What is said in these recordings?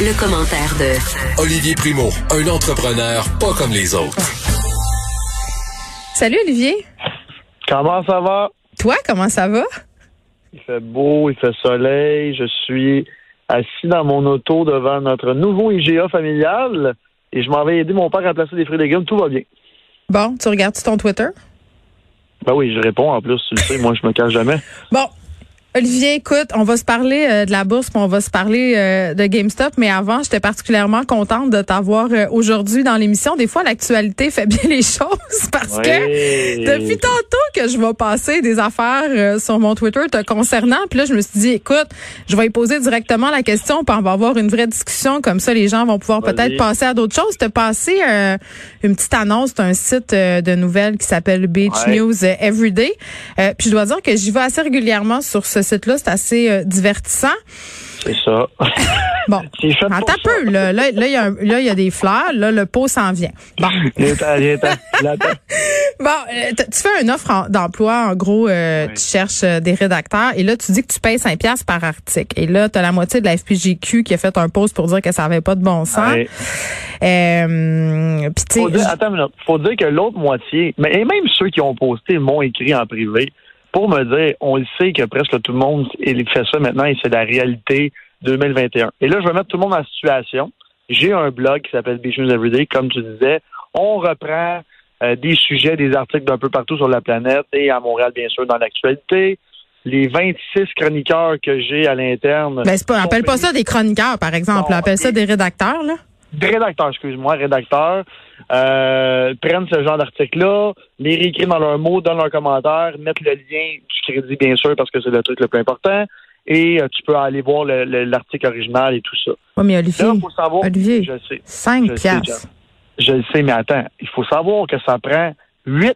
Le, commentaire de Olivier Primo, un entrepreneur pas comme les autres. Salut Olivier. Comment ça va? Toi, comment ça va? Il fait beau, il fait soleil. Je suis assis dans mon auto devant notre nouveau IGA familial et je m'en vais aider mon père à placer des fruits et légumes. Tout va bien. Bon, tu regardes ton Twitter? Ben oui, je réponds en plus, tu le sais, moi je me cache jamais. Bon, Olivier, écoute, on va se parler euh, de la bourse, puis on va se parler euh, de GameStop, mais avant, j'étais particulièrement contente de t'avoir euh, aujourd'hui dans l'émission. Des fois, l'actualité fait bien les choses parce que depuis tantôt que je vais passer des affaires sur mon Twitter te concernant, puis là, je me suis dit, écoute, je vais y poser directement la question, puis on va avoir une vraie discussion, comme ça, les gens vont pouvoir peut-être passer à d'autres choses. T'as passé une petite annonce d'un site de nouvelles qui s'appelle Beach News Everyday, puis je dois dire que j'y vais assez régulièrement sur ce site-là. C'est assez euh, divertissant. C'est ça. Bon, attends un peu. Là, là, il y, a là, y a des fleurs. Là, le pot s'en vient. Bon. bon, euh, tu fais une offre d'emploi. En gros, euh, tu cherches des rédacteurs. Et là, tu dis que tu payes 5 piastres par article. Et là, tu as la moitié de la FPGQ qui a fait un post pour dire que ça n'avait pas de bon sens. Euh, faut dire, attends une minute. faut dire que l'autre moitié, mais et même ceux qui ont posté m'ont écrit en privé pour me dire, on le sait que presque tout le monde fait ça maintenant et c'est la réalité 2021. Et là, je vais mettre tout le monde en situation. J'ai un blog qui s'appelle Business Everyday, comme tu disais. On reprend euh, des sujets, des articles d'un peu partout sur la planète et à Montréal, bien sûr, dans l'actualité. Les 26 chroniqueurs que j'ai à l'interne. Ben, pas, appelle pas ça des chroniqueurs, par exemple. appelle ça des rédacteurs, là rédacteurs, excuse-moi, rédacteurs, euh, prennent ce genre d'article-là, les réécrivent dans leurs mots, donnent leurs commentaires, mettent le lien du crédit, bien sûr, parce que c'est le truc le plus important, et euh, tu peux aller voir l'article original et tout ça. Oui, mais Olivier, Là, faut savoir, Olivier, je sais, 5 je piastres. je le sais, mais attends, il faut savoir que ça prend 8,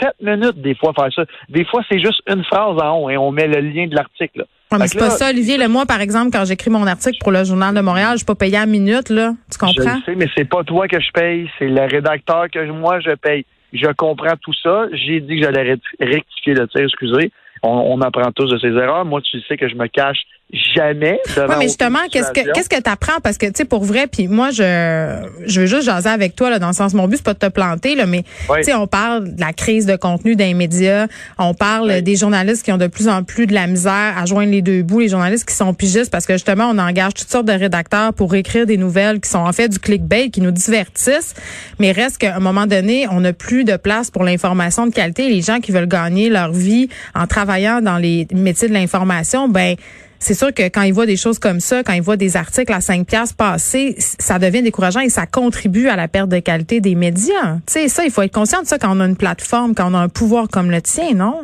7 minutes des fois faire ça. Des fois, c'est juste une phrase en haut et on met le lien de l'article mais c'est pas ça, Olivier. Moi, par exemple, quand j'écris mon article pour le Journal de Montréal, je suis pas payé à minute, là. Tu comprends? Je sais, mais c'est pas toi que je paye, c'est le rédacteur que moi je paye. Je comprends tout ça. J'ai dit que j'allais rectifier le tir, excusez. On, on apprend tous de ses erreurs. Moi, tu sais que je me cache jamais devant. Oui, mais justement, qu'est-ce que qu'est-ce que t'apprends? Parce que tu sais pour vrai puis moi je je veux juste jaser avec toi là dans le sens mon but c'est pas de te planter là mais tu sais on parle de la crise de contenu d'un média, on parle des journalistes qui ont de plus en plus de la misère à joindre les deux bouts, les journalistes qui sont pigistes parce que justement on engage toutes sortes de rédacteurs pour écrire des nouvelles qui sont en fait du clickbait qui nous divertissent, mais reste qu'à un moment donné, on n'a plus de place pour l'information de qualité, les gens qui veulent gagner leur vie en travaillant dans les métiers de l'information, ben c'est sûr que quand ils voient des choses comme ça, quand ils voient des articles à 5 piastres passer, ça devient décourageant et ça contribue à la perte de qualité des médias. Tu sais, ça, il faut être conscient de ça quand on a une plateforme, quand on a un pouvoir comme le tien, non?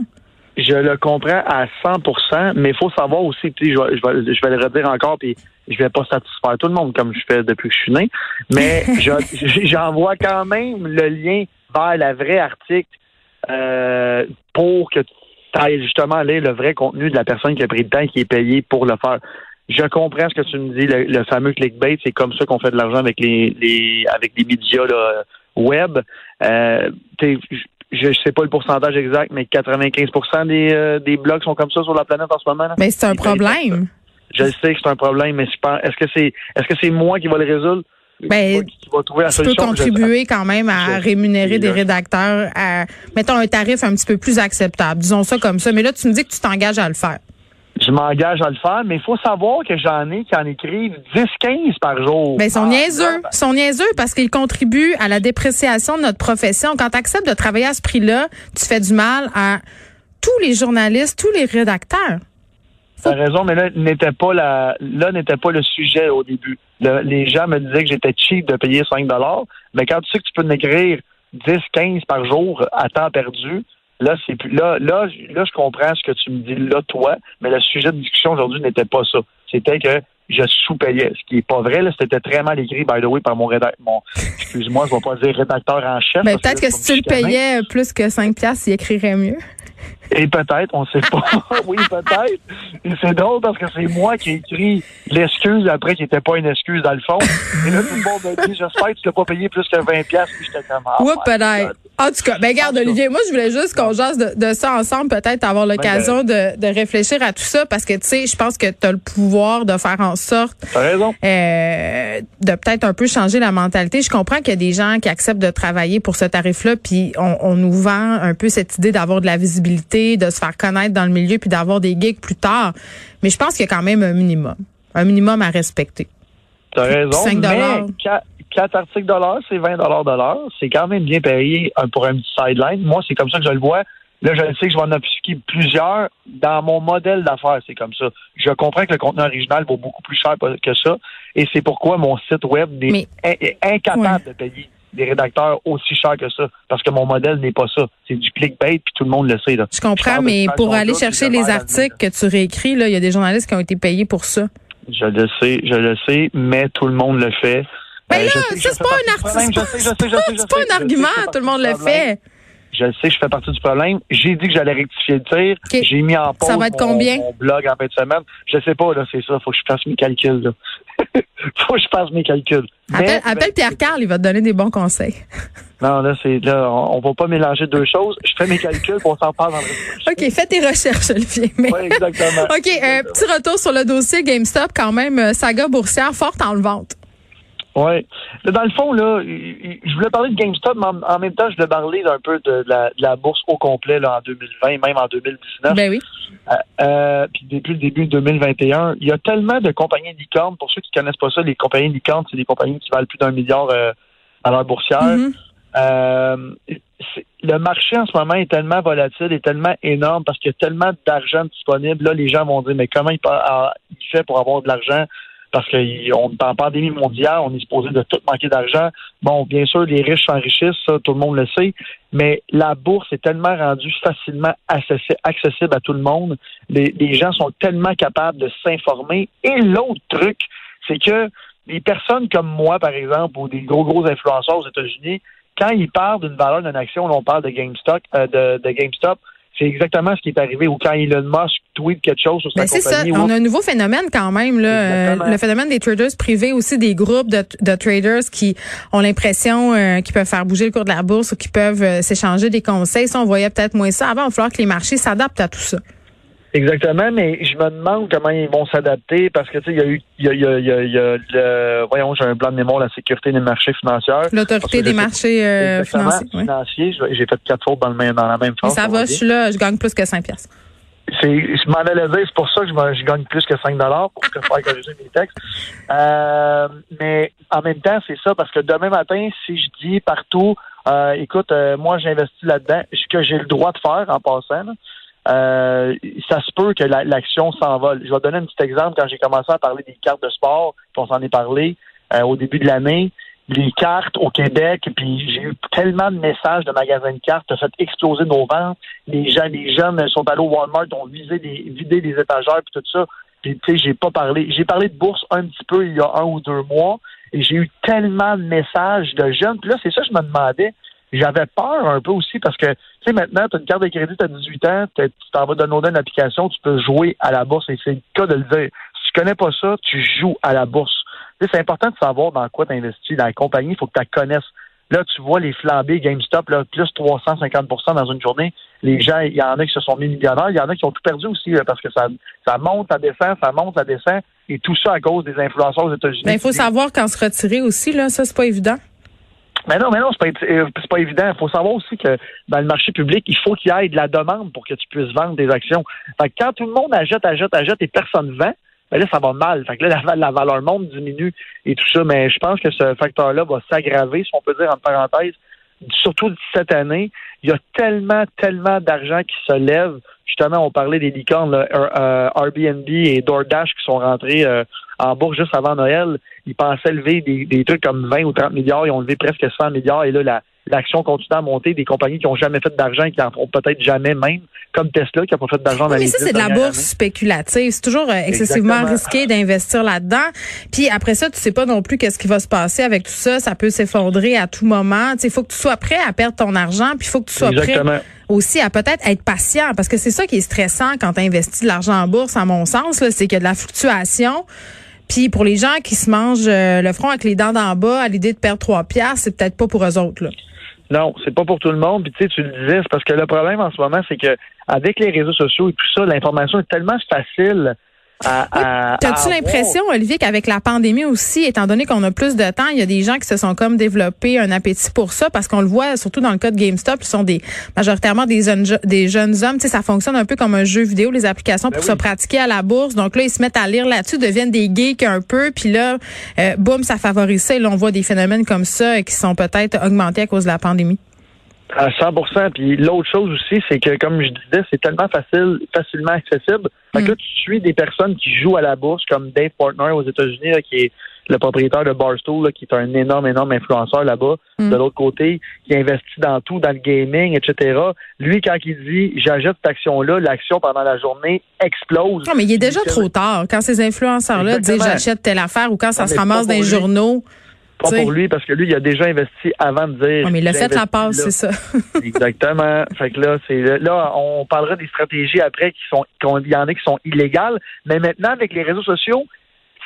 Je le comprends à 100% mais il faut savoir aussi, puis je, vais, je vais le redire encore, puis je vais pas satisfaire tout le monde comme je fais depuis que je suis né, mais j'envoie quand même le lien vers la vraie article euh, pour que tu justement aller le vrai contenu de la personne qui a pris le temps et qui est payée pour le faire. Je comprends ce que tu me dis, le, fameux clickbait, c'est comme ça qu'on fait de l'argent avec les, les avec les médias web. Euh, je ne sais pas le pourcentage exact, mais 95 des, euh, des blogs sont comme ça sur la planète en ce moment. Mais c'est un problème. Je sais que c'est un problème, mais est-ce que c'est est-ce que c'est moi qui va le résoudre? Ben, tu, peux contribuer quand même à rémunérer des rédacteurs à, mettons, un tarif un petit peu plus acceptable. Disons ça comme ça. Mais là, tu me dis que tu t'engages à le faire. Je m'engage à le faire, mais il faut savoir que j'en ai qui en écrivent 10-15 par jour. Ben, ils sont ah, niaiseux. Ils sont niaiseux parce qu'ils contribuent à la dépréciation de notre profession. Quand tu acceptes de travailler à ce prix-là, tu fais du mal à tous les journalistes, tous les rédacteurs. T'as raison, mais là n'était pas la là n'était pas le sujet au début. Les gens me disaient que j'étais cheap de payer 5 dollars, mais quand tu sais que tu peux m'écrire 10, 15 par jour à temps perdu, là c'est plus là là là je comprends ce que tu me dis là toi, mais le sujet de discussion aujourd'hui n'était pas ça. C'était que je sous-payais. Ce qui est pas vrai, là, c'était très mal écrit, by the way, par mon rédacteur. Mon, excuse-moi, je vais pas dire rédacteur en chef. Mais peut-être que, si tu le payais plus que 5 piastres, il écrirait mieux. Et peut-être, on sait pas. oui, peut-être. Et c'est drôle parce que c'est moi qui ai écrit l'excuse après qui n'était pas une excuse dans le fond. Et là, tout le monde m'a dit, j'espère que tu l'as pas payé plus que 20 piastres. Puis j'étais comme, ah, peut-être. En tout cas, ben garde Olivier, moi je voulais juste qu'on jase de, ça ensemble, peut-être avoir ben, l'occasion de, de, réfléchir à tout ça, parce que tu sais, je pense que tu as le pouvoir de faire en sorte raison. Euh, de peut-être un peu changer la mentalité. Je comprends qu'il y a des gens qui acceptent de travailler pour ce tarif-là, puis on, on nous vend un peu cette idée d'avoir de la visibilité, de se faire connaître dans le milieu, puis d'avoir des gigs plus tard. Mais je pense qu'il y a quand même un minimum, un minimum à respecter. T'as raison. 5 mais 4 articles de l'heure, c'est 20 de l'heure. C'est quand même bien payé pour un petit sideline. Moi, c'est comme ça que je le vois. Là, je sais que je vais en appliquer plusieurs. Dans mon modèle d'affaires, c'est comme ça. Je comprends que le contenu original vaut beaucoup plus cher que ça. Et c'est pourquoi mon site web est, incapable de payer des rédacteurs aussi cher que ça. Parce que mon modèle n'est pas ça. C'est du clickbait, puis tout le monde le sait. Là. Je comprends, mais pour aller chercher les articles que tu réécris, il y a des journalistes qui ont été payés pour ça. Je le sais, je le sais, mais tout le monde le fait. Mais ben là, ça, c'est pas un artiste. C'est pas un argument, tout le monde le fait. Je sais, je fais partie du problème. J'ai dit que j'allais rectifier le tir. J'ai mis en pause ça va être combien? Mon, blog en fin de semaine. Je sais pas, là, c'est ça. Faut que je fasse mes calculs, là. Faut que je fasse mes calculs. Appelle, appelle Pierre Carl, il va te donner des bons conseils. Non, là, c'est là, on, va pas mélanger deux choses. Je fais mes calculs, pour s'en parle dans le OK, fais tes recherches, Olivier. Oui, exactement. OK, un petit retour sur le dossier GameStop, quand même, euh, saga boursière forte en vente. Oui. Dans le fond, là, je voulais parler de GameStop, mais en, même temps, je voulais parler un peu de la, bourse au complet là, en 2020, même en 2019. Ben oui. Euh, euh, puis depuis le début de 2021, il y a tellement de compagnies licornes. Pour ceux qui connaissent pas ça, les compagnies licornes, c'est des compagnies qui valent plus d'un milliard euh, à leur boursière. Mm-hmm. le marché en ce moment est tellement volatile, est tellement énorme parce qu'il y a tellement d'argent disponible. Là, les gens vont dire, mais comment il, il fait pour avoir de l'argent? Parce qu'on est en pandémie mondiale, on est supposé de tout manquer d'argent. Bon, bien sûr, les riches s'enrichissent, ça, tout le monde le sait, mais la bourse est tellement rendue facilement accessible à tout le monde. Les, gens sont tellement capables de s'informer. Et l'autre truc, c'est que les personnes comme moi, par exemple, ou des gros, gros influenceurs aux États-Unis, quand ils parlent d'une valeur d'une action, on parle de GameStop, euh, de, de GameStop, c'est exactement ce qui est arrivé. Ou quand Elon Musk tweet quelque chose sur sa ben, compagnie. C'est ça. On a un nouveau phénomène quand même. Là. le phénomène des traders privés, aussi des groupes de, traders qui ont l'impression euh, qu'ils peuvent faire bouger le cours de la bourse ou qui peuvent euh, s'échanger des conseils. Ça, on voyait peut-être moins ça. Avant, il va falloir que les marchés s'adaptent à tout ça. Exactement, mais je me demande comment ils vont s'adapter parce que tu sais, il y a eu, il y a, il y a, il y a, le, voyons, j'ai un plan de mémoire, la sécurité des marchés financiers. L'autorité des marchés euh, financiers. financiers. J'ai fait quatre fautes dans, le, dans la même phrase. Ça va, je suis là, je gagne plus que 5 piastres. C'est, je m'en allais dire, c'est pour ça que je, gagne plus que 5 dollars pour que faire corriger mes textes. Euh, mais en même temps, c'est ça parce que demain matin, si je dis partout, euh, écoute, euh, moi j'investis là-dedans, ce que j'ai le droit de faire en passant. Là, euh, ça se peut que l'action s'envole. Je vais donner un petit exemple. Quand j'ai commencé à parler des cartes de sport, on s'en est parlé euh, au début de l'année, les cartes au Québec, puis j'ai eu tellement de messages de magasins de cartes, ça fait exploser nos ventes. Les gens, les jeunes sont allés au Walmart, ont vidé des étagères, puis tout ça. Puis tu sais, j'ai pas parlé. J'ai parlé de bourse un petit peu il y a un ou deux mois, et j'ai eu tellement de messages de jeunes. Puis là, c'est ça que je me demandais j'avais peur un peu aussi parce que, tu sais, maintenant, tu as une carte de crédit, tu as 18 ans, tu t'en vas downloader une application, tu peux jouer à la bourse et c'est le cas de le dire. Si tu connais pas ça, tu joues à la bourse. C'est important de savoir dans quoi tu investis. Dans la compagnie, il faut que tu la connaisses. Là, tu vois les flambées GameStop, là, plus 350% dans une journée. Les gens, il y en a qui se sont mis millionnaires, il y en a qui ont tout perdu aussi parce que ça, ça monte, ça descend, ça monte, ça descend. Et tout ça à cause des influenceurs aux États-Unis. Mais il faut savoir quand se retirer aussi, là, ça, c'est pas évident. Mais non, mais non, c'est pas, euh, pas évident. Il faut savoir aussi que dans le marché public, il faut qu'il y ait de la demande pour que tu puisses vendre des actions. Fait que quand tout le monde achète, achète, achète et personne vend, ben là, ça va mal. Fait que là, la, valeur monde diminue et tout ça. Mais je pense que ce facteur-là va s'aggraver, si on peut dire en parenthèse, surtout cette année. Il y a tellement, tellement d'argent qui se lève. Justement, on parlait des licornes, euh, Airbnb et DoorDash qui sont rentrés euh, en bourse juste avant Noël. Ils pensaient lever des, trucs comme 20 ou 30 milliards. Ils ont levé presque 100 milliards. Et là, l'action continue à monter, des compagnies qui n'ont jamais fait d'argent et qui en font peut-être jamais même, comme Tesla qui n'a pas fait d'argent dans oui, mais ça, c'est de la bourse spéculative. C'est toujours euh, excessivement risqué d'investir là-dedans. Puis après ça, tu sais pas non plus qu'est-ce qui va se passer avec tout ça. Ça peut s'effondrer à tout moment. Il faut que tu sois prêt à perdre ton argent, puis il faut que tu sois prêt aussi à peut-être être patient, parce que c'est ça qui est stressant quand tu investis de l'argent en bourse, à mon sens, c'est qu'il y a de la fluctuation. Puis pour les gens qui se mangent euh, le front avec les dents d'en bas à l'idée de perdre trois piastres, c'est peut-être pas pour eux autres. Là. Non, c'est pas pour tout le monde. Puis tu sais, tu le disais, c'est parce que le problème en ce moment, c'est que avec les réseaux sociaux et tout ça, l'information est tellement facile T'as-tu l'impression, Olivier, qu'avec la pandémie aussi, étant donné qu'on a plus de temps, il y a des gens qui se sont comme développés un appétit pour ça? Parce qu'on le voit surtout dans le cas de GameStop, ils sont des majoritairement des jeunes des jeunes hommes, tu sais ça fonctionne un peu comme un jeu vidéo les applications pour ben se pratiquer à la bourse. Donc là ils se mettent à lire là-dessus, deviennent des geeks un peu, puis là euh, boum, ça favorise ça. Et là on voit des phénomènes comme ça qui sont peut-être augmentés à cause de la pandémie. À 100% Puis l'autre chose aussi, c'est que, comme je disais, c'est tellement facile, facilement accessible. Fait que là, mm. tu suis des personnes qui jouent à la bourse, comme Dave Portner aux États-Unis, qui est le propriétaire de Barstool, qui est un énorme, énorme influenceur là-bas. Mm. De l'autre côté, qui investit dans tout, dans le gaming, etc. Lui, quand il dit j'achète cette action-là, l'action pendant la journée explose. Non, mais il est déjà trop tard. Quand ces influenceurs-là disent j'achète telle affaire ou quand ça se ramasse dans les journaux. Pas pour lui, parce que lui, il a déjà investi avant de dire. mais il a fait la passe, c'est ça. Exactement. Fait que là, c'est là, on parlera des stratégies après qui sont, y en a qui sont illégales. Mais maintenant, avec les réseaux sociaux,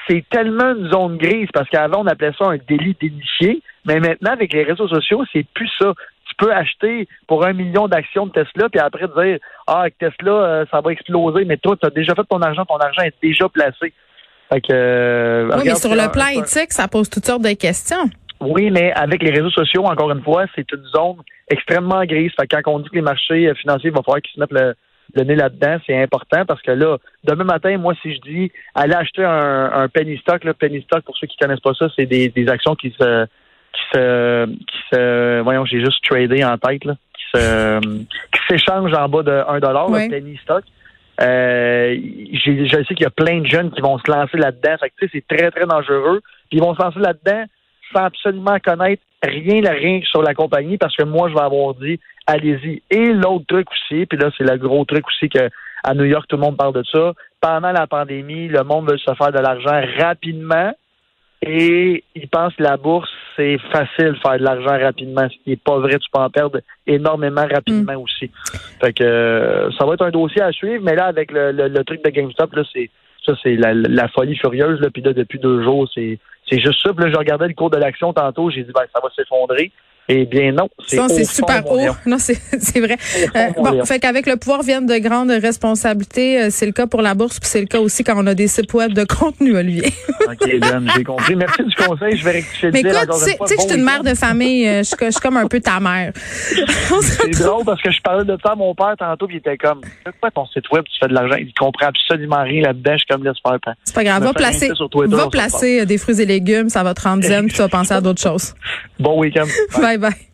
c'est tellement une zone grise parce qu'avant, on appelait ça un délit d'initié. Mais maintenant, avec les réseaux sociaux, c'est plus ça. Tu peux acheter pour un million d'actions de Tesla, puis après dire Ah, avec Tesla, euh, ça va exploser, mais toi, tu as déjà fait ton argent, ton argent est déjà placé. Euh, oui, mais sur le plan éthique, ça pose toutes sortes de questions. Oui, mais avec les réseaux sociaux, encore une fois, c'est une zone extrêmement grise. Fait quand on dit que les marchés euh, financiers vont falloir qu'ils se mettent le, nez là-dedans, c'est important parce que là, demain matin, moi, si je dis allez acheter un, penny stock, là, penny stock, pour ceux qui connaissent pas ça, c'est des, actions qui se qui se qui se voyons, j'ai juste tradé en tête là, qui se qui s'échangent en bas de 1 dollar, penny stock. Euh, je sais qu'il y a plein de jeunes qui vont se lancer là-dedans. C'est très, très dangereux. Puis ils vont se lancer là-dedans sans absolument connaître rien, rien sur la compagnie parce que moi, je vais avoir dit, allez-y. Et l'autre truc aussi, puis là, c'est le gros truc aussi que à New York, tout le monde parle de ça. Pendant la pandémie, le monde veut se faire de l'argent rapidement et ils pensent que la bourse, c'est facile de faire de l'argent rapidement. Ce qui n'est pas vrai, tu peux en perdre énormément rapidement mm. aussi. Fait que euh, ça va être un dossier à suivre, mais là, avec le, le, truc de GameStop, là, c'est ça, c'est la, la, folie furieuse. Là, puis là, depuis deux jours, c'est c'est juste ça. Puis là, je regardais le cours de l'action tantôt, j'ai dit ben ça va s'effondrer. Eh bien non, c'est super haut. Non, c'est vrai. Euh, bon, fait qu'avec le pouvoir viennent de grandes responsabilités. Euh, c'est le cas pour la bourse, puis c'est le cas aussi quand on a des sites web de contenu, Olivier. OK, Ben, j'ai compris. Merci du conseil. Je vais rectifier Mais écoute, tu sais que je suis une mère de famille. Euh, je suis comme un peu ta mère. c'est drôle parce que je parlais de ça à mon père tantôt, puis il était comme, quoi ton site web, tu fais de l'argent. Il comprend absolument rien là-dedans. Je suis comme, laisse faire. C'est pas grave. Va placer, va placer des fruits et légumes. Ça va te rendre zen, puis tu vas penser à d'autres choses. Bon week-end. bye. Bye.